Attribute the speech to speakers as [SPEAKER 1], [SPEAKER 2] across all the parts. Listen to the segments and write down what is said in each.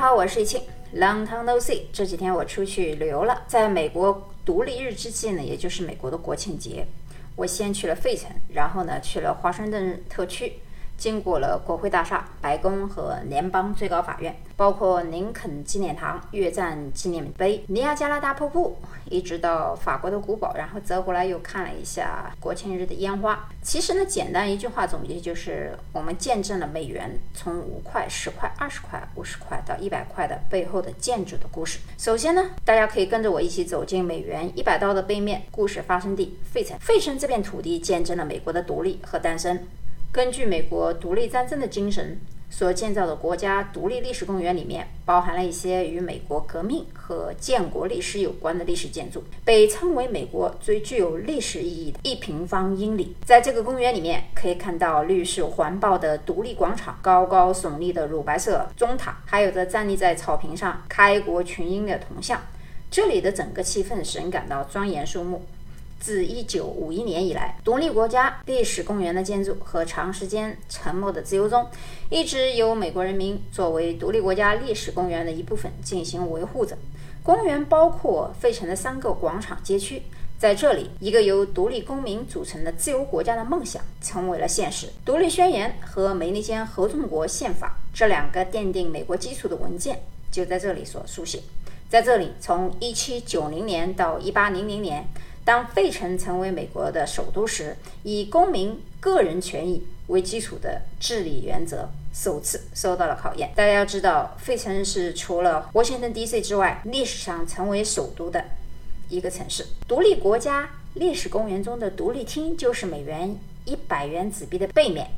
[SPEAKER 1] 大家好，我是易清，Long time no see。这几天我出去旅游了，在美国独立日之际呢，也就是美国的国庆节，我先去了费城，然后呢去了华盛顿特区。经过了国会大厦、白宫和联邦最高法院，包括林肯纪念堂、越战纪念碑、尼亚加拉大瀑布，一直到法国的古堡，然后折回来又看了一下国庆日的烟花。其实呢，简单一句话总结就是，我们见证了美元从五块、十块、二十块、五十块到一百块的背后的建筑的故事。首先呢，大家可以跟着我一起走进美元一百刀的背面，故事发生地费城。费城这片土地见证了美国的独立和诞生。根据美国独立战争的精神所建造的国家独立历史公园里面，包含了一些与美国革命和建国历史有关的历史建筑，被称为美国最具有历史意义的一平方英里。在这个公园里面，可以看到绿树环抱的独立广场、高高耸立的乳白色钟塔，还有着站立在草坪上开国群英的铜像。这里的整个气氛使人感到庄严肃穆。自1951年以来，独立国家历史公园的建筑和长时间沉默的自由中，一直由美国人民作为独立国家历史公园的一部分进行维护着。公园包括费城的三个广场街区，在这里，一个由独立公民组成的自由国家的梦想成为了现实。独立宣言和美利坚合众国宪法这两个奠定美国基础的文件就在这里所书写。在这里，从1790年到1800年。当费城成为美国的首都时，以公民个人权益为基础的治理原则首次受到了考验。大家要知道，费城是除了华盛顿 D.C. 之外，历史上成为首都的一个城市。独立国家历史公园中的独立厅就是美元一百元纸币的背面。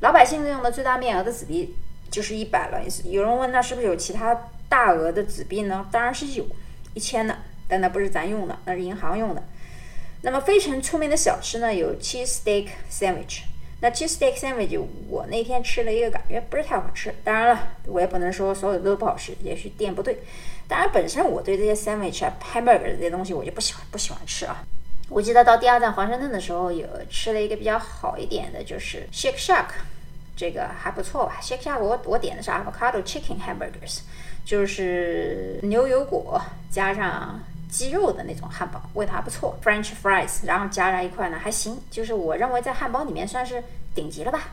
[SPEAKER 1] 老百姓用的最大面额的纸币就是一百了。有人问，那是不是有其他大额的纸币呢？当然是有，一千的，但那不是咱用的，那是银行用的。那么非常出名的小吃呢，有 cheese steak sandwich。那 cheese steak sandwich 我那天吃了一个，感觉不是太好吃。当然了，我也不能说所有的都不好吃，也许店不对。当然，本身我对这些 sandwich 啊、hamburger 这些东西我就不喜欢，不喜欢吃啊。我记得到第二站华盛顿的时候，有吃了一个比较好一点的，就是 Shake Shack，这个还不错吧？Shake Shack 我我点的是 avocado chicken hamburgers，就是牛油果加上。鸡肉的那种汉堡，味道还不错，French fries，然后加上一块呢，还行，就是我认为在汉堡里面算是顶级了吧，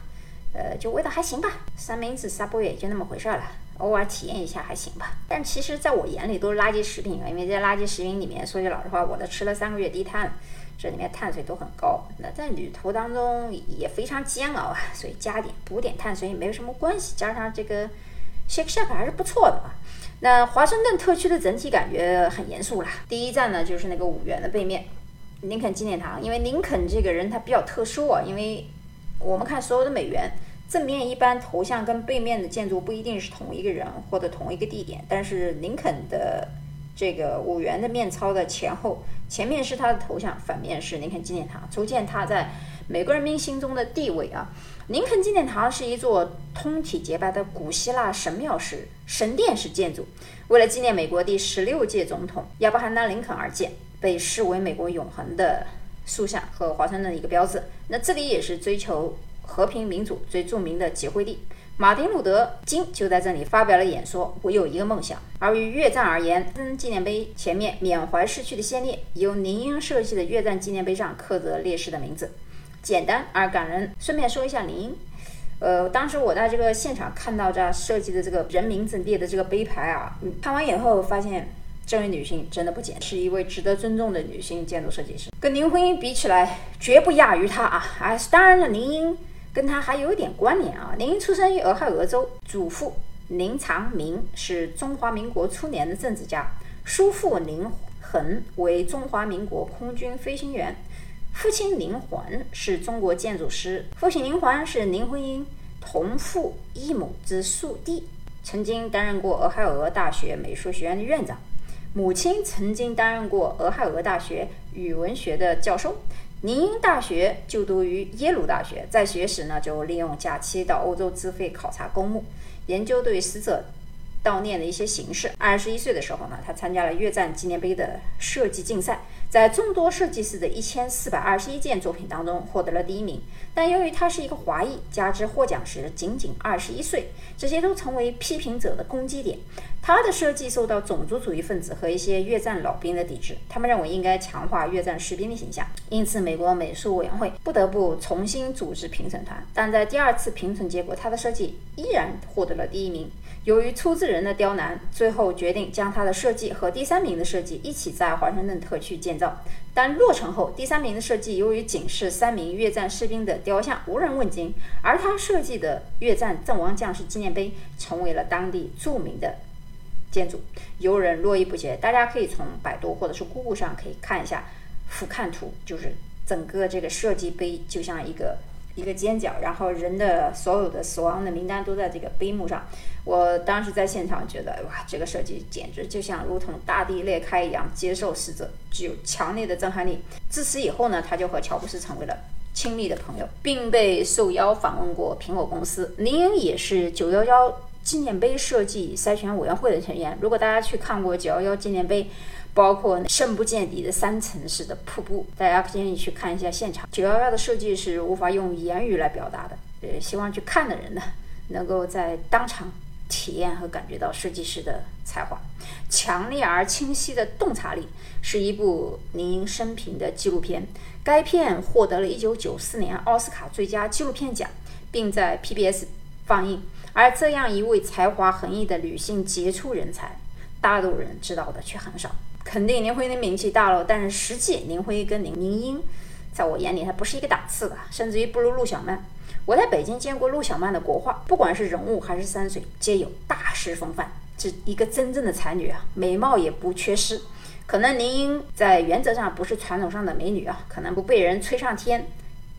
[SPEAKER 1] 呃，就味道还行吧。三明治、Subway 也就那么回事了，偶尔体验一下还行吧。但其实在我眼里都是垃圾食品啊，因为在垃圾食品里面，说句老实话，我都吃了三个月低碳，这里面碳水都很高，那在旅途当中也非常煎熬啊，所以加点补点碳水也没有什么关系，加上这个 Shake Shack 还是不错的啊。那华盛顿特区的整体感觉很严肃啦。第一站呢，就是那个五元的背面，林肯纪念堂。因为林肯这个人他比较特殊啊，因为我们看所有的美元正面一般头像跟背面的建筑不一定是同一个人或者同一个地点，但是林肯的这个五元的面钞的前后，前面是他的头像，反面是林肯纪念堂，足见他在美国人民心中的地位啊。林肯纪念堂是一座通体洁白的古希腊神庙式神殿式建筑，为了纪念美国第十六届总统亚伯罕·林肯而建，被视为美国永恒的塑像和华盛顿的一个标志。那这里也是追求和平民主最著名的集会地。马丁·路德·金就在这里发表了演说：“我有一个梦想。”而于越战而言，纪念碑前面缅怀逝去的先烈，由林英设计的越战纪念碑上刻着烈士的名字。简单而感人。顺便说一下林英，呃，当时我在这个现场看到这设计的这个人名字列的这个碑牌啊，看完以后发现这位女性真的不简是一位值得尊重的女性建筑设计师。跟林徽因比起来，绝不亚于她啊！哎，当然了，林英跟他还有一点关联啊。林荫出生于俄亥俄州，祖父林长民是中华民国初年的政治家，叔父林恒为中华民国空军飞行员。父亲林环是中国建筑师，父亲林环是林徽因同父异母之庶弟，曾经担任过俄亥俄大学美术学院的院长。母亲曾经担任过俄亥俄大学语文学的教授。林英大学就读于耶鲁大学，在学时呢就利用假期到欧洲自费考察公墓，研究对死者悼念的一些形式。二十一岁的时候呢，他参加了越战纪念碑的设计竞赛。在众多设计师的一千四百二十一件作品当中获得了第一名。但由于他是一个华裔，加之获奖时仅仅二十一岁，这些都成为批评者的攻击点。他的设计受到种族主义分子和一些越战老兵的抵制，他们认为应该强化越战士兵的形象，因此美国美术委员会不得不重新组织评审团。但在第二次评审结果，他的设计依然获得了第一名。由于出资人的刁难，最后决定将他的设计和第三名的设计一起在华盛顿特区建造。但落成后，第三名的设计由于仅是三名越战士兵的雕像，无人问津，而他设计的越战阵亡将士纪念碑成为了当地著名的。建筑游人络绎不绝，大家可以从百度或者是 Google 上可以看一下俯瞰图，就是整个这个设计碑就像一个一个尖角，然后人的所有的死亡的名单都在这个碑幕上。我当时在现场觉得，哇，这个设计简直就像如同大地裂开一样，接受死者具有强烈的震撼力。自此以后呢，他就和乔布斯成为了亲密的朋友，并被受邀访问过苹果公司。林英也是九幺幺。纪念碑设计筛选委员会的成员，如果大家去看过九幺幺纪念碑，包括深不见底的三层式的瀑布，大家建议去看一下现场。九幺幺的设计是无法用言语来表达的，呃，希望去看的人呢，能够在当场体验和感觉到设计师的才华。强烈而清晰的洞察力是一部林荫生平的纪录片，该片获得了一九九四年奥斯卡最佳纪录片奖，并在 PBS 放映。而这样一位才华横溢的女性杰出人才，大陆人知道的却很少。肯定林徽因的名气大了，但是实际林徽因跟林林英，在我眼里还不是一个档次的，甚至于不如陆小曼。我在北京见过陆小曼的国画，不管是人物还是山水，皆有大师风范，是一个真正的才女啊，美貌也不缺失。可能林英在原则上不是传统上的美女啊，可能不被人吹上天。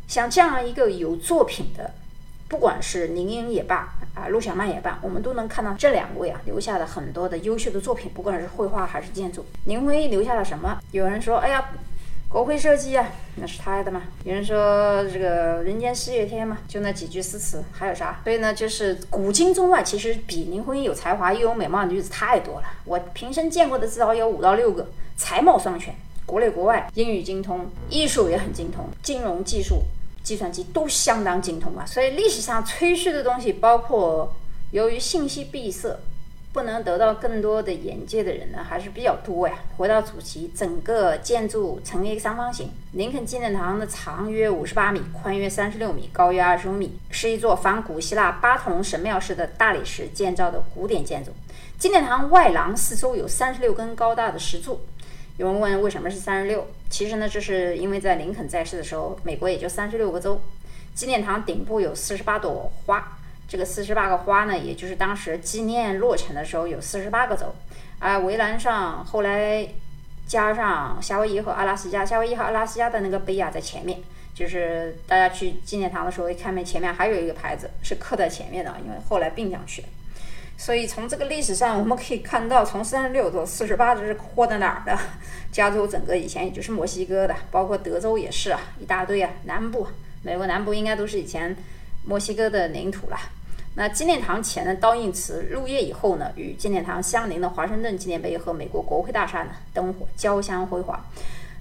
[SPEAKER 1] 像这样一个有作品的。不管是林英也罢，啊，陆小曼也罢，我们都能看到这两位啊留下了很多的优秀的作品，不管是绘画还是建筑。林徽因留下了什么？有人说，哎呀，国徽设计啊，那是她的嘛。有人说，这个人间四月天嘛，就那几句诗词，还有啥？所以呢，就是古今中外，其实比林徽因有才华又有美貌的女子太多了。我平生见过的至少有五到六个，才貌双全，国内国外英语精通，艺术也很精通，金融技术。计算机都相当精通啊，所以历史上吹嘘的东西，包括由于信息闭塞，不能得到更多的眼界的人呢，还是比较多呀。回到主题，整个建筑呈一个三方形。林肯纪念堂的长约五十八米，宽约三十六米，高约二十五米，是一座仿古希腊巴特农神庙式的大理石建造的古典建筑。纪念堂外廊四周有三十六根高大的石柱。有人问为什么是三十六？其实呢，这是因为在林肯在世的时候，美国也就三十六个州。纪念堂顶部有四十八朵花，这个四十八个花呢，也就是当时纪念落成的时候有四十八个州。而围栏上后来加上夏威夷和阿拉斯加，夏威夷和阿拉斯加的那个碑啊，在前面，就是大家去纪念堂的时候，一看面前面还有一个牌子是刻在前面的，因为后来并上去的。所以从这个历史上我们可以看到，从三十六到四十八这是扩到哪儿的？加州整个以前也就是墨西哥的，包括德州也是啊，一大堆啊。南部，美国南部应该都是以前墨西哥的领土了。那纪念堂前的刀印祠入夜以后呢，与纪念堂相邻的华盛顿纪念碑和美国国会大厦呢，灯火交相辉煌，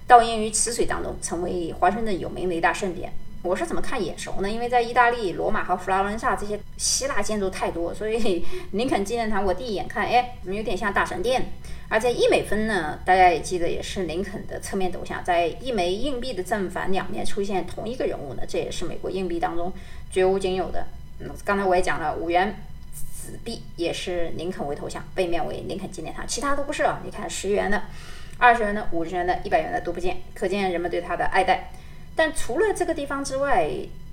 [SPEAKER 1] 倒映于池水当中，成为华盛顿有名的一大盛典。我是怎么看眼熟呢？因为在意大利罗马和佛罗伦萨这些希腊建筑太多，所以 林肯纪念堂我第一眼看，哎，怎么有点像大神殿？而在一美分呢，大家也记得，也是林肯的侧面头像，在一枚硬币的正反两面出现同一个人物呢，这也是美国硬币当中绝无仅有的。嗯，刚才我也讲了，五元纸币也是林肯为头像，背面为林肯纪念堂，其他都不是啊。你看十元的、二十元的、五十元的、一百元的都不见，可见人们对他的爱戴。但除了这个地方之外，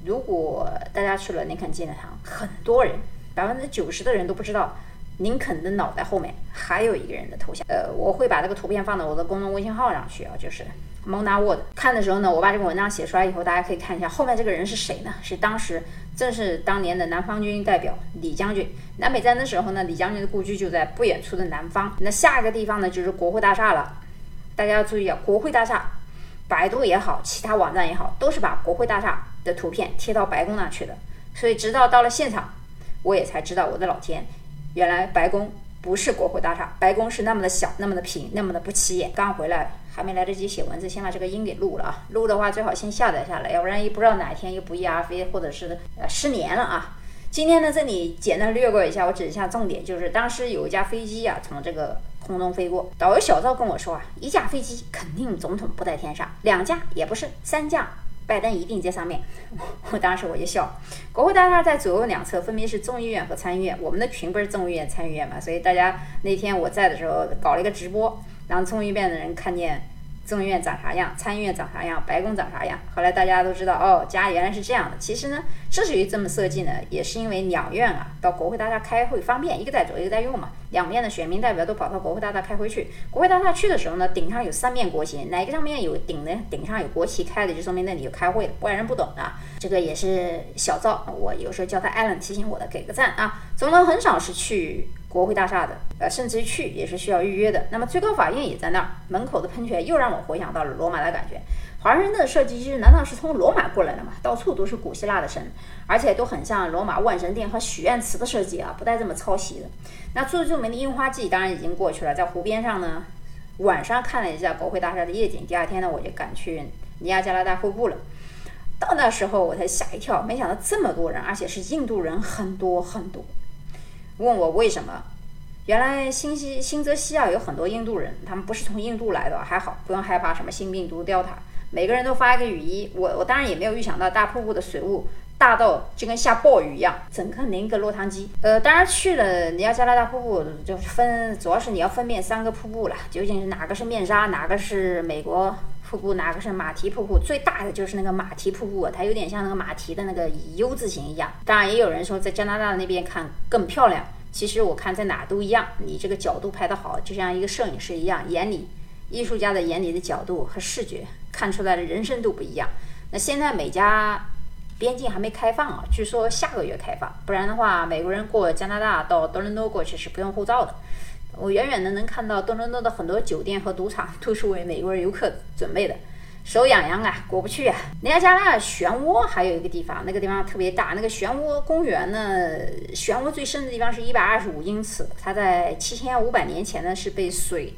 [SPEAKER 1] 如果大家去了林肯纪念堂，很多人百分之九十的人都不知道林肯的脑袋后面还有一个人的头像。呃，我会把这个图片放到我的公众微信号上去啊，就是 Mona Word。看的时候呢，我把这个文章写出来以后，大家可以看一下后面这个人是谁呢？是当时正是当年的南方军代表李将军。南北战争时候呢，李将军的故居就在不远处的南方。那下一个地方呢，就是国会大厦了。大家要注意啊，国会大厦。百度也好，其他网站也好，都是把国会大厦的图片贴到白宫那去的。所以，直到到了现场，我也才知道，我的老天，原来白宫不是国会大厦，白宫是那么的小，那么的平，那么的不起眼。刚回来。还没来得及写文字，先把这个音给录了啊。录的话最好先下载下来，要不然也不知道哪天又不翼而飞，或者是呃失联了啊。今天呢，这里简单略过一下，我指一下重点，就是当时有一架飞机啊从这个空中飞过，导游小赵跟我说啊，一架飞机肯定总统不在天上，两架也不是，三架。拜登一定在上面，我当时我就笑。国会大厦在左右两侧分别是众议院和参议院，我们的群不是众议院、参议院嘛，所以大家那天我在的时候搞了一个直播，让众议院的人看见。众议院长啥样，参议院长啥样，白宫长啥样？后来大家都知道，哦，家原来是这样的。其实呢，之所以这么设计呢，也是因为两院啊，到国会大厦开会方便，一个在左，一个在右嘛。两边的选民代表都跑到国会大厦开会去。国会大厦去的时候呢，顶上有三面国旗，哪个上面有顶的，顶上有国旗开的，就说明那里有开会的。外人不懂啊，这个也是小赵，我有时候叫他艾伦提醒我的，给个赞啊。总统很少是去。国会大厦的，呃，甚至去也是需要预约的。那么最高法院也在那儿，门口的喷泉又让我回想到了罗马的感觉。华盛顿的设计师难道是从罗马过来的吗？到处都是古希腊的神，而且都很像罗马万神殿和许愿池的设计啊，不带这么抄袭的。那最著名的樱花季当然已经过去了，在湖边上呢，晚上看了一下国会大厦的夜景。第二天呢，我就赶去尼亚加拉大瀑布了。到那时候我才吓一跳，没想到这么多人，而且是印度人很多很多。问我为什么？原来新西新泽西啊有很多印度人，他们不是从印度来的，还好不用害怕什么新病毒 Delta。每个人都发一个雨衣。我我当然也没有预想到大瀑布的水雾大到就跟下暴雨一样，整个淋个落汤鸡。呃，当然去了尼亚加拉大瀑布就分，主要是你要分辨三个瀑布了，究竟是哪个是面纱，哪个是美国瀑布，哪个是马蹄瀑布？最大的就是那个马蹄瀑布，它有点像那个马蹄的那个 U 字形一样。当然也有人说在加拿大那边看更漂亮。其实我看在哪都一样，你这个角度拍得好，就像一个摄影师一样，眼里艺术家的眼里的角度和视觉看出来的人生都不一样。那现在美加边境还没开放啊，据说下个月开放，不然的话，美国人过加拿大到多伦多过去是不用护照的。我远远的能看到多伦多的很多酒店和赌场都是为美国人游客准备的。手痒痒啊，过不去啊！尼亚加拉漩涡还有一个地方，那个地方特别大。那个漩涡公园呢，漩涡最深的地方是一百二十五英尺，它在七千五百年前呢是被水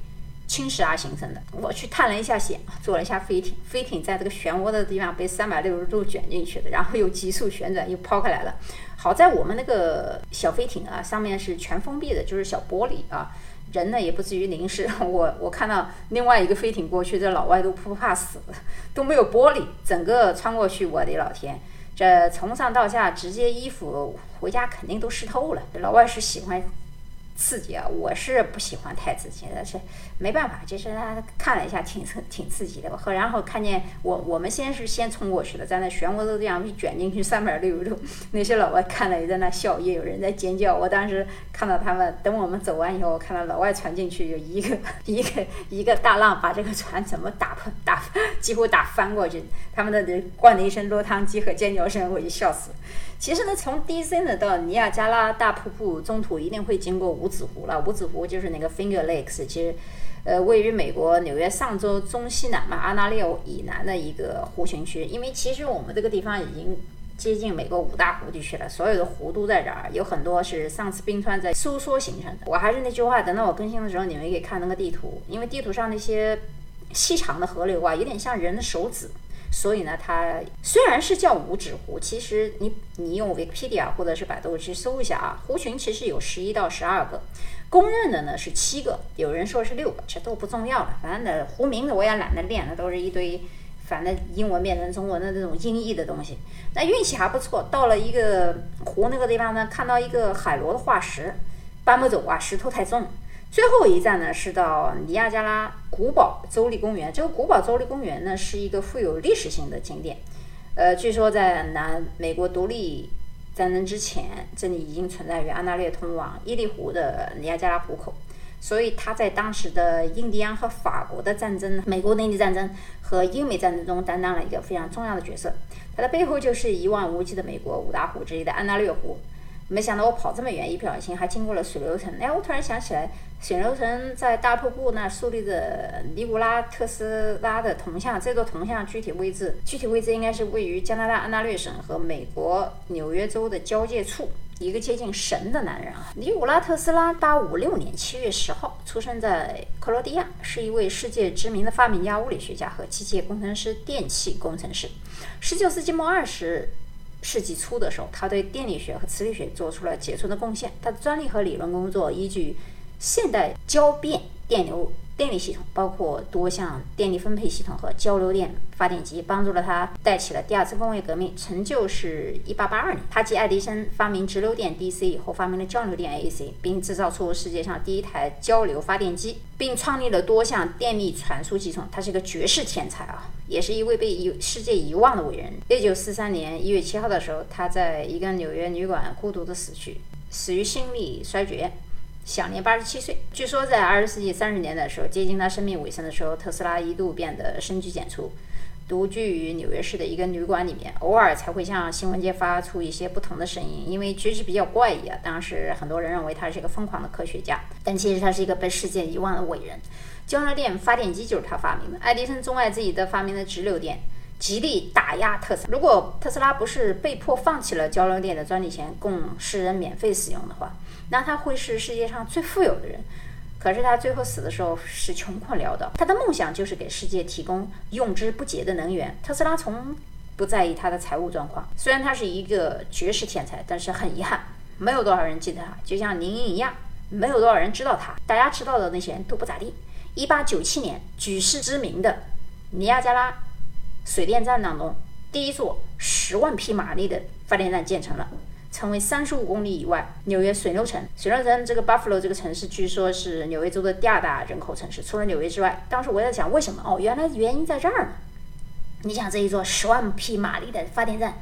[SPEAKER 1] 侵蚀而形成的。我去探了一下险，坐了一下飞艇，飞艇在这个漩涡的地方被三百六十度卷进去的，然后又急速旋转，又抛开来了。好在我们那个小飞艇啊，上面是全封闭的，就是小玻璃啊。人呢也不至于淋湿。我我看到另外一个飞艇过去，这老外都不怕死，都没有玻璃，整个穿过去，我的老天，这从上到下直接衣服回家肯定都湿透了。老外是喜欢。刺激啊！我是不喜欢太刺激，但是没办法，就是他看了一下，挺刺挺刺激的。和然后看见我，我们先是先冲过去的，在那漩涡都这样一卷进去三百六十度，那些老外看了也在那笑，也有人在尖叫。我当时看到他们，等我们走完以后，我看到老外传进去有一个 一个一个大浪把这个船怎么打破打几乎打翻过去，他们的灌了一声落汤鸡和尖叫声，我就笑死。其实呢，从 DC 呢到尼亚加拉大瀑布，中途一定会经过五指湖了。五指湖就是那个 Finger Lakes，其实，呃，位于美国纽约上州中西南嘛，阿纳利欧以南的一个湖群区。因为其实我们这个地方已经接近美国五大湖地区了，所有的湖都在这儿，有很多是上次冰川在收缩形成的。我还是那句话，等到我更新的时候，你们可以看那个地图，因为地图上那些细长的河流啊，有点像人的手指。所以呢，它虽然是叫五指湖，其实你你用 Wikipedia 或者是百度去搜一下啊，湖群其实有十一到十二个，公认的呢是七个，有人说是六个，这都不重要了。反正呢，湖名字我也懒得练，那都是一堆，反正英文变成中文的这种音译的东西。那运气还不错，到了一个湖那个地方呢，看到一个海螺的化石，搬不走啊，石头太重。最后一站呢是到尼亚加拉古堡州立公园。这个古堡州立公园呢是一个富有历史性的景点。呃，据说在南美国独立战争之前，这里已经存在于安大略通往伊利湖的尼亚加拉湖口。所以它在当时的印第安和法国的战争、美国内地战争和英美战争中担当了一个非常重要的角色。它的背后就是一望无际的美国五大湖之一的安大略湖。没想到我跑这么远，一不小心还经过了水流城。哎，我突然想起来，水流城在大瀑布那树立着尼古拉特斯拉的铜像，这座铜像具体位置，具体位置应该是位于加拿大安大略省和美国纽约州的交界处。一个接近神的男人啊，尼古拉特斯拉，八五六年七月十号出生在克罗地亚，是一位世界知名的发明家、物理学家和机械工程师、电气工程师。十九世纪末二十。世纪初的时候，他对电力学和磁力学做出了杰出的贡献。他的专利和理论工作依据现代交变电流。电力系统包括多项电力分配系统和交流电发电机，帮助了他带起了第二次工业革命。成就是1882年，他继爱迪生发明直流电 DC 以后，发明了交流电 AC，并制造出世界上第一台交流发电机，并创立了多项电力传输系统。他是个绝世天才啊，也是一位被遗世界遗忘的伟人。1943年1月7号的时候，他在一个纽约旅馆孤独的死去，死于心力衰竭。享年八十七岁。据说在二十世纪三十年代的时候，接近他生命尾声的时候，特斯拉一度变得深居简出，独居于纽约市的一个旅馆里面，偶尔才会向新闻界发出一些不同的声音。因为举止比较怪异啊，当时很多人认为他是一个疯狂的科学家，但其实他是一个被世界遗忘的伟人。交流电发电机就是他发明的。爱迪生钟爱自己的发明的直流电，极力打压特斯拉。如果特斯拉不是被迫放弃了交流电的专利权，供世人免费使用的话，那他会是世界上最富有的人，可是他最后死的时候是穷困潦倒。他的梦想就是给世界提供用之不竭的能源。特斯拉从不在意他的财务状况，虽然他是一个绝世天才，但是很遗憾，没有多少人记得他，就像宁一样，没有多少人知道他。大家知道的那些人都不咋地。一八九七年，举世知名的尼亚加拉水电站当中，第一座十万匹马力的发电站建成了。成为三十五公里以外，纽约水牛城。水牛城这个 Buffalo 这个城市，据说是纽约州的第二大人口城市，除了纽约之外。当时我在想，为什么？哦，原来原因在这儿呢。你想，这一座十万匹马力的发电站。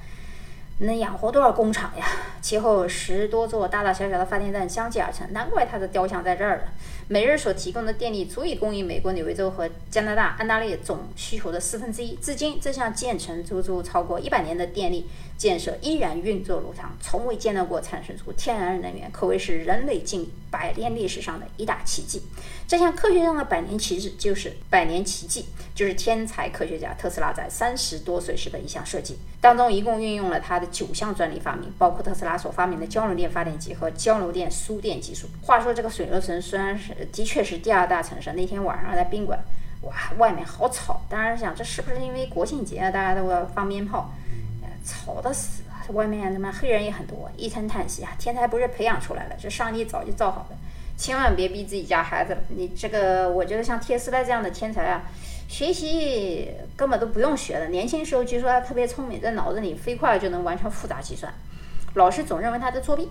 [SPEAKER 1] 能养活多少工厂呀？其后十多座大大小小的发电站相继而成，难怪它的雕像在这儿了。每日所提供的电力足以供应美国纽约州和加拿大安大略总需求的四分之一。至今，这项建成足足超过一百年的电力建设依然运作如常，从未见到过产生出天然能源，可谓是人类进百年历史上的一大奇迹。这项科学上的百年奇迹，就是百年奇迹，就是天才科学家特斯拉在三十多岁时的一项设计，当中一共运用了他的。九项专利发明，包括特斯拉所发明的交流电发电机和交流电输电技术。话说，这个水流城虽然是的确是第二大城市，那天晚上在宾馆，哇，外面好吵。当然想，这是不是因为国庆节啊，大家都要放鞭炮，吵得死。外面他妈黑人也很多，一声叹息啊，天才不是培养出来了，这上帝早就造好的，千万别逼自己家孩子了。你这个，我觉得像特斯拉这样的天才啊。学习根本都不用学的。年轻时候据说他特别聪明，在脑子里飞快就能完成复杂计算。老师总认为他在作弊。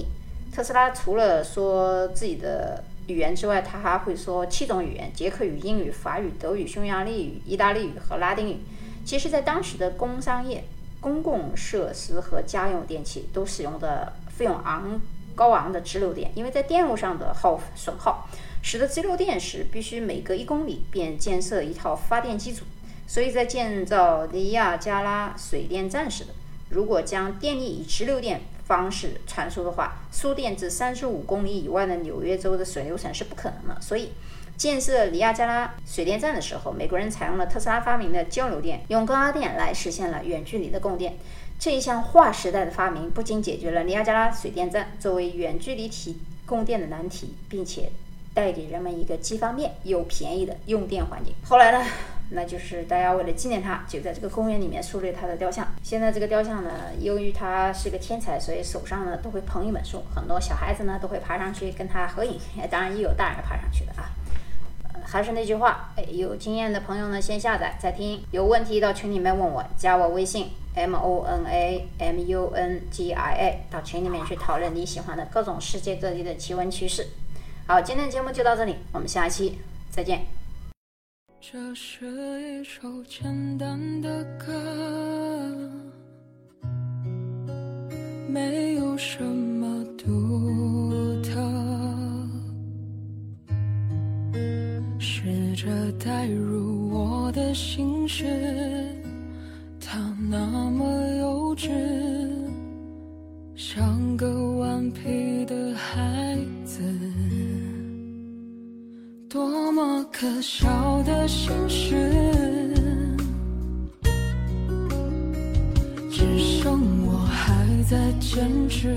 [SPEAKER 1] 特斯拉除了说自己的语言之外，他还会说七种语言：捷克语、英语、法语、德语、匈牙利语、意大利语和拉丁语。其实，在当时的工商业、公共设施和家用电器都使用的费用昂高昂的直流电，因为在电路上的耗损耗。使得直流电时必须每隔一公里便建设一套发电机组，所以在建造尼亚加拉水电站时，如果将电力以直流电方式传输的话，输电至三十五公里以外的纽约州的水流城是不可能的。所以，建设尼亚加拉水电站的时候，美国人采用了特斯拉发明的交流电，用高压电来实现了远距离的供电。这一项划时代的发明，不仅解决了尼亚加拉水电站作为远距离提供电的难题，并且带给人们一个既方便又便宜的用电环境。后来呢，那就是大家为了纪念他，就在这个公园里面树立他的雕像。现在这个雕像呢，由于他是个天才，所以手上呢都会捧一本书，很多小孩子呢都会爬上去跟他合影。当然也有大人爬上去的啊。还是那句话，有经验的朋友呢先下载再听，有问题到群里面问我，加我微信 m o n a m u n g i a，到群里面去讨论你喜欢的各种世界各地的奇闻趣事。好，今天的节目就到这里，我们下期再见。这是一首简单的歌，没有什么独特，试着带入我的心事，它那么幼稚，像个顽皮。
[SPEAKER 2] 的孩子，多么可笑的心事，只剩我还在坚持。